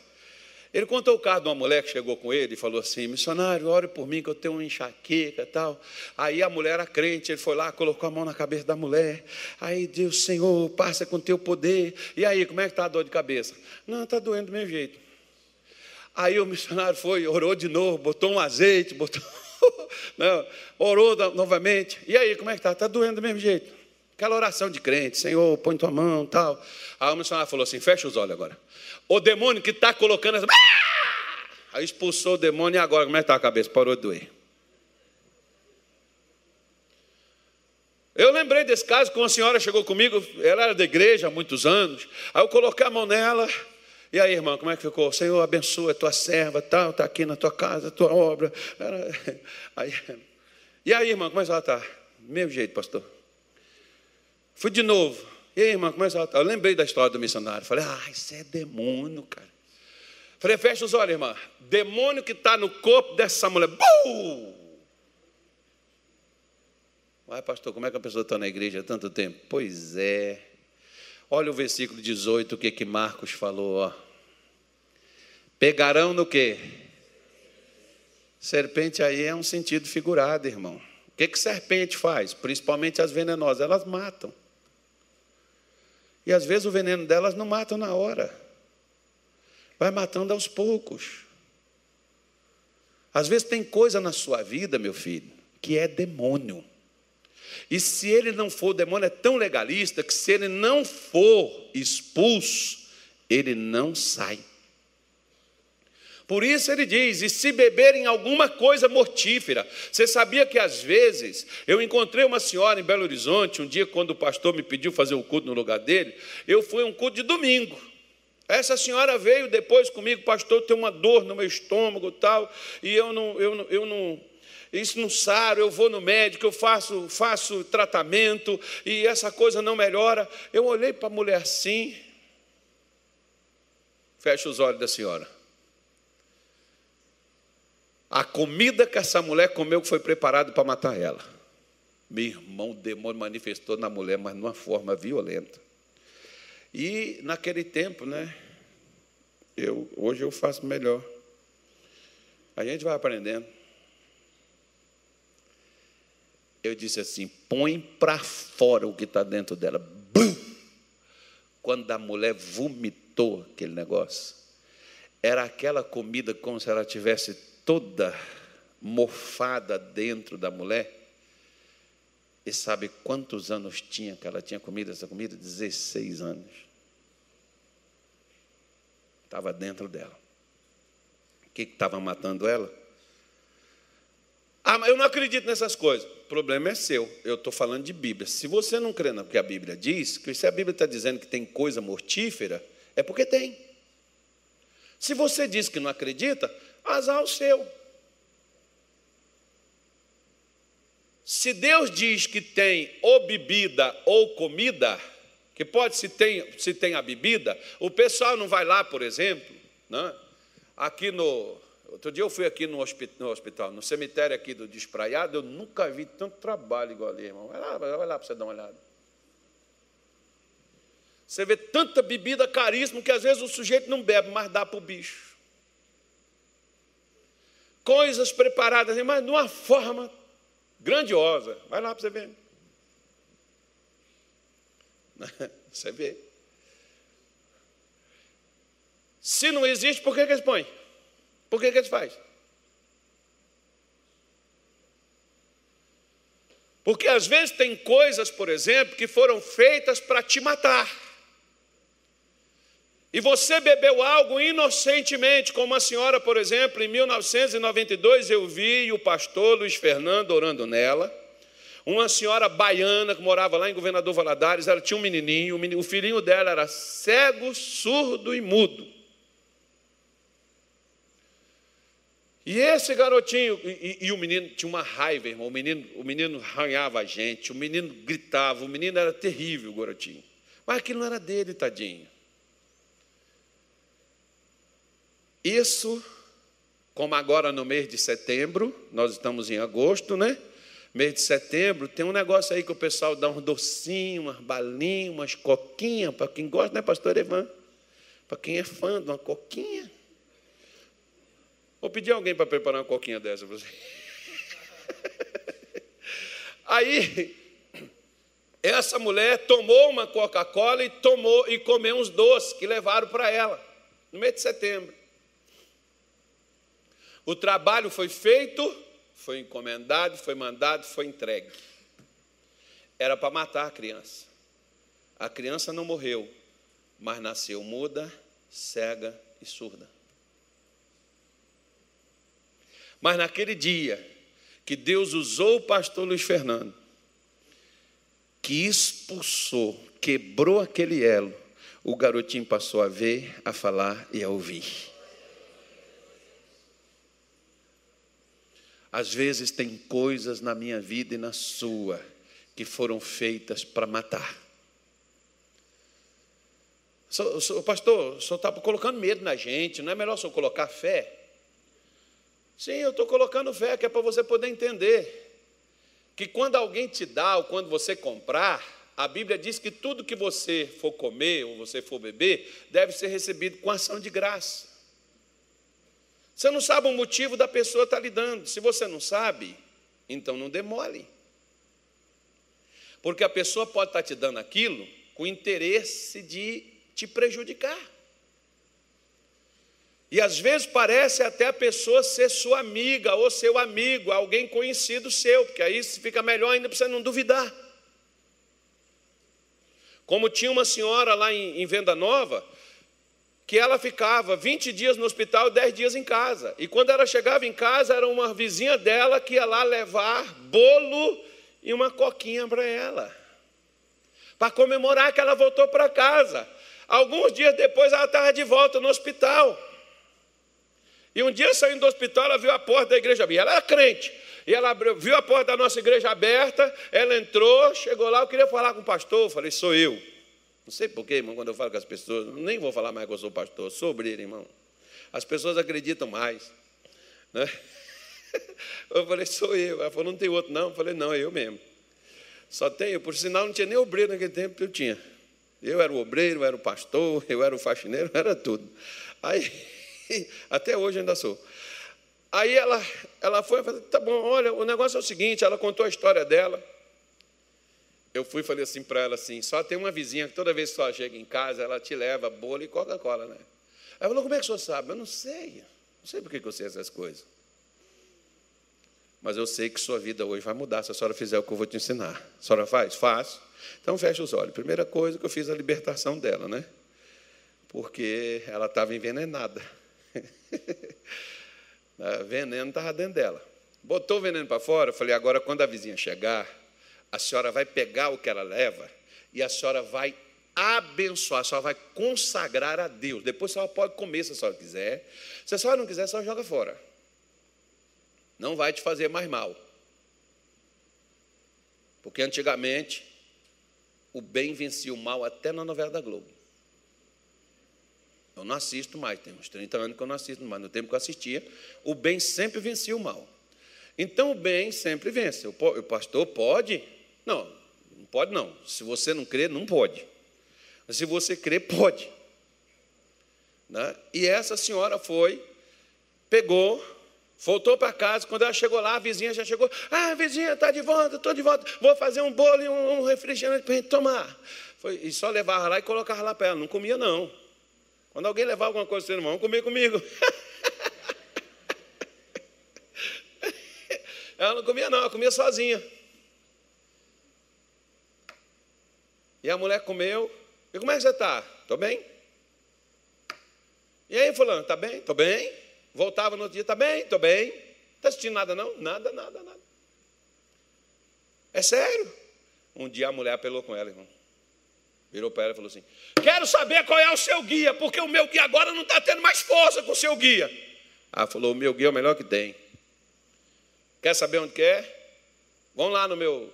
Ele contou o caso de uma mulher que chegou com ele e falou assim: missionário, ore por mim que eu tenho uma enxaqueca e tal. Aí a mulher era crente, ele foi lá, colocou a mão na cabeça da mulher. Aí Deus, Senhor, passa com teu poder. E aí, como é que está a dor de cabeça? Não, está doendo do meu jeito. Aí o missionário foi, orou de novo, botou um azeite, botou. Não, orou novamente. E aí, como é que está? Está doendo do mesmo jeito. Aquela oração de crente, Senhor, põe tua mão tal. Aí o missionário falou assim: fecha os olhos agora. O demônio que está colocando essa. Ah! Aí expulsou o demônio e agora como é que está a cabeça? Parou de doer. Eu lembrei desse caso que uma senhora chegou comigo, ela era da igreja há muitos anos. Aí eu coloquei a mão nela. E aí, irmã, como é que ficou? Senhor, abençoa a tua serva, tal, está aqui na tua casa, a tua obra. Aí, e aí, irmã, como é que ela está? Meu jeito, pastor. Fui de novo. E aí, irmã, como é que ela está? Eu lembrei da história do missionário. Falei, ah, isso é demônio, cara. Falei, fecha os olhos, irmã. Demônio que está no corpo dessa mulher. Bum! Uai, pastor, como é que a pessoa está na igreja há tanto tempo? Pois é. Olha o versículo 18, o que, que Marcos falou, ó. Pegarão no quê? Serpente aí é um sentido figurado, irmão. O que, que serpente faz? Principalmente as venenosas, elas matam. E às vezes o veneno delas não mata na hora, vai matando aos poucos. Às vezes tem coisa na sua vida, meu filho, que é demônio. E se ele não for, o demônio é tão legalista que se ele não for expulso, ele não sai. Por isso ele diz: e se beberem alguma coisa mortífera. Você sabia que às vezes eu encontrei uma senhora em Belo Horizonte, um dia, quando o pastor me pediu fazer um culto no lugar dele, eu fui um culto de domingo. Essa senhora veio depois comigo, pastor, tem uma dor no meu estômago tal, e eu não, eu não, eu não, isso não saro, eu vou no médico, eu faço, faço tratamento e essa coisa não melhora. Eu olhei para a mulher assim, fecha os olhos da senhora. A comida que essa mulher comeu foi preparada para matar ela. Meu irmão, o demônio manifestou na mulher, mas de uma forma violenta. E naquele tempo, né? Eu, hoje eu faço melhor. A gente vai aprendendo. Eu disse assim: põe para fora o que está dentro dela. Bum! Quando a mulher vomitou aquele negócio, era aquela comida como se ela tivesse toda mofada dentro da mulher. E sabe quantos anos tinha que ela tinha comido essa comida? 16 anos. Estava dentro dela. O que estava matando ela? Ah, mas eu não acredito nessas coisas. O problema é seu. Eu estou falando de Bíblia. Se você não crê no que a Bíblia diz, que se a Bíblia está dizendo que tem coisa mortífera, é porque tem. Se você diz que não acredita, azar o seu. Se Deus diz que tem ou bebida ou comida, que pode se tem, se tem a bebida, o pessoal não vai lá, por exemplo, né? aqui no. Outro dia eu fui aqui no hospital, no, hospital, no cemitério aqui do Despraiado, eu nunca vi tanto trabalho igual ali, irmão. Vai lá, vai lá para você dar uma olhada. Você vê tanta bebida caríssima que às vezes o sujeito não bebe, mas dá para o bicho coisas preparadas, mas de uma forma grandiosa. Vai lá para você ver. Você vê. Se não existe, por que, que eles põem? Por que, que eles fazem? Porque às vezes tem coisas, por exemplo, que foram feitas para te matar e você bebeu algo inocentemente, como a senhora, por exemplo, em 1992 eu vi o pastor Luiz Fernando orando nela. Uma senhora baiana que morava lá em Governador Valadares, ela tinha um menininho, o filhinho dela era cego, surdo e mudo. E esse garotinho, e, e, o menino tinha uma raiva, irmão. O menino, o menino a gente, o menino gritava, o menino era terrível, o garotinho. Mas aquilo não era dele, tadinho. Isso, como agora no mês de setembro, nós estamos em agosto, né? Mês de setembro, tem um negócio aí que o pessoal dá uns docinhos, umas balinhas, umas coquinhas, para quem gosta, né, pastor Evan? Para quem é fã de uma coquinha. Vou pedir alguém para preparar uma coquinha dessa para você. Aí, essa mulher tomou uma Coca-Cola e tomou e comeu uns doces que levaram para ela no mês de setembro. O trabalho foi feito, foi encomendado, foi mandado, foi entregue. Era para matar a criança. A criança não morreu, mas nasceu muda, cega e surda. Mas naquele dia que Deus usou o pastor Luiz Fernando, que expulsou, quebrou aquele elo, o garotinho passou a ver, a falar e a ouvir. Às vezes tem coisas na minha vida e na sua que foram feitas para matar. O pastor, o senhor está colocando medo na gente, não é melhor o senhor colocar fé? Sim, eu estou colocando fé, que é para você poder entender. Que quando alguém te dá ou quando você comprar, a Bíblia diz que tudo que você for comer ou você for beber deve ser recebido com ação de graça. Você não sabe o motivo da pessoa estar tá lhe dando. Se você não sabe, então não demole. Porque a pessoa pode estar tá te dando aquilo com interesse de te prejudicar. E às vezes parece até a pessoa ser sua amiga ou seu amigo, alguém conhecido seu, porque aí fica melhor ainda para você não duvidar. Como tinha uma senhora lá em, em Venda Nova, que ela ficava 20 dias no hospital e 10 dias em casa. E quando ela chegava em casa, era uma vizinha dela que ia lá levar bolo e uma coquinha para ela, para comemorar que ela voltou para casa. Alguns dias depois, ela estava de volta no hospital. E um dia, saindo do hospital, ela viu a porta da igreja aberta. Ela era crente. E ela viu a porta da nossa igreja aberta, ela entrou, chegou lá, eu queria falar com o pastor. Eu falei, sou eu. Não sei porquê, irmão, quando eu falo com as pessoas, nem vou falar mais que eu sou pastor, sou obreiro, irmão. As pessoas acreditam mais. Né? Eu falei, sou eu. Ela falou, não tem outro, não. Eu falei, não, é eu mesmo. Só tenho, por sinal, não tinha nem obreiro naquele tempo que eu tinha. Eu era o obreiro, eu era o pastor, eu era o faxineiro, era tudo. Aí, até hoje ainda sou. Aí ela, ela foi e falou, tá bom, olha, o negócio é o seguinte, ela contou a história dela. Eu fui e falei assim para ela assim, só tem uma vizinha que toda vez que ela chega em casa, ela te leva bolo e Coca-Cola, né? Ela falou, como é que o senhor sabe? Eu não sei, não sei por que eu sei essas coisas. Mas eu sei que sua vida hoje vai mudar se a senhora fizer o que eu vou te ensinar. A senhora faz? Faço. Então fecha os olhos. Primeira coisa que eu fiz a libertação dela, né? Porque ela estava envenenada. veneno estava dentro dela. Botou o veneno para fora, eu falei, agora quando a vizinha chegar, a senhora vai pegar o que ela leva e a senhora vai abençoar, a senhora vai consagrar a Deus. Depois a senhora pode comer se a senhora quiser. Se a senhora não quiser, a senhora joga fora. Não vai te fazer mais mal. Porque antigamente o bem vencia o mal até na novela da Globo. Eu não assisto mais, tem uns 30 anos que eu não assisto mais. No tempo que eu assistia, o bem sempre vencia o mal. Então o bem sempre vence. O pastor pode? Não, não pode não. Se você não crê, não pode. Mas se você crê, pode. Né? E essa senhora foi, pegou, voltou para casa. Quando ela chegou lá, a vizinha já chegou. Ah, vizinha, está de volta, estou de volta. Vou fazer um bolo e um refrigerante para a gente tomar. Foi, e só levava lá e colocava lá para ela. Não comia, não. Quando alguém levar alguma coisa para irmão, comer comigo. ela não comia, não, ela comia sozinha. E a mulher comeu. E como é que você está? Estou bem. E aí, fulano, está bem? Estou bem. Voltava no outro dia, está bem? Estou bem. Está assistindo nada, não? Nada, nada, nada. É sério. Um dia a mulher apelou com ela, irmão. Virou para ela e falou assim: Quero saber qual é o seu guia, porque o meu guia agora não está tendo mais força com o seu guia. Ela falou: O meu guia é o melhor que tem. Quer saber onde quer? É? Vamos lá no meu,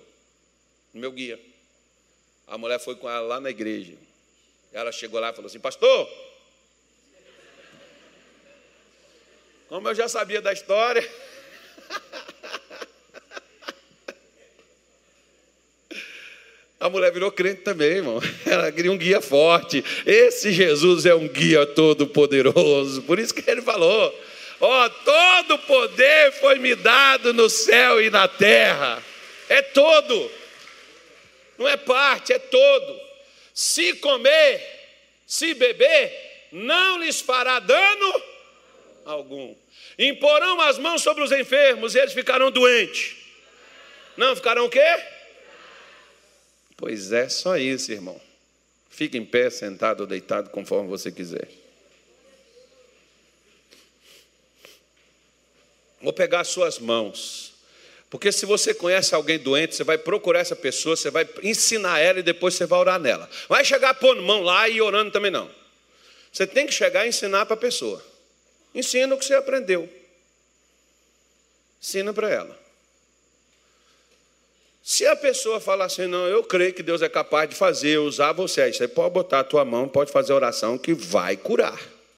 no meu guia. A mulher foi com ela lá na igreja. Ela chegou lá e falou assim: Pastor, como eu já sabia da história. A mulher virou crente também, irmão. Ela queria um guia forte. Esse Jesus é um guia todo poderoso. Por isso que ele falou: Ó, oh, todo poder foi me dado no céu e na terra. É todo. Não é parte, é todo. Se comer, se beber, não lhes fará dano algum. Imporão as mãos sobre os enfermos e eles ficarão doentes. Não ficarão o quê? Pois é, só isso, irmão. Fique em pé, sentado ou deitado, conforme você quiser. Vou pegar suas mãos. Porque se você conhece alguém doente, você vai procurar essa pessoa, você vai ensinar ela e depois você vai orar nela. Vai chegar pondo mão lá e orando também não. Você tem que chegar e ensinar para a pessoa. Ensina o que você aprendeu. Ensina para ela. Se a pessoa falar assim, não, eu creio que Deus é capaz de fazer, usar você, aí você pode botar a tua mão, pode fazer oração que vai curar.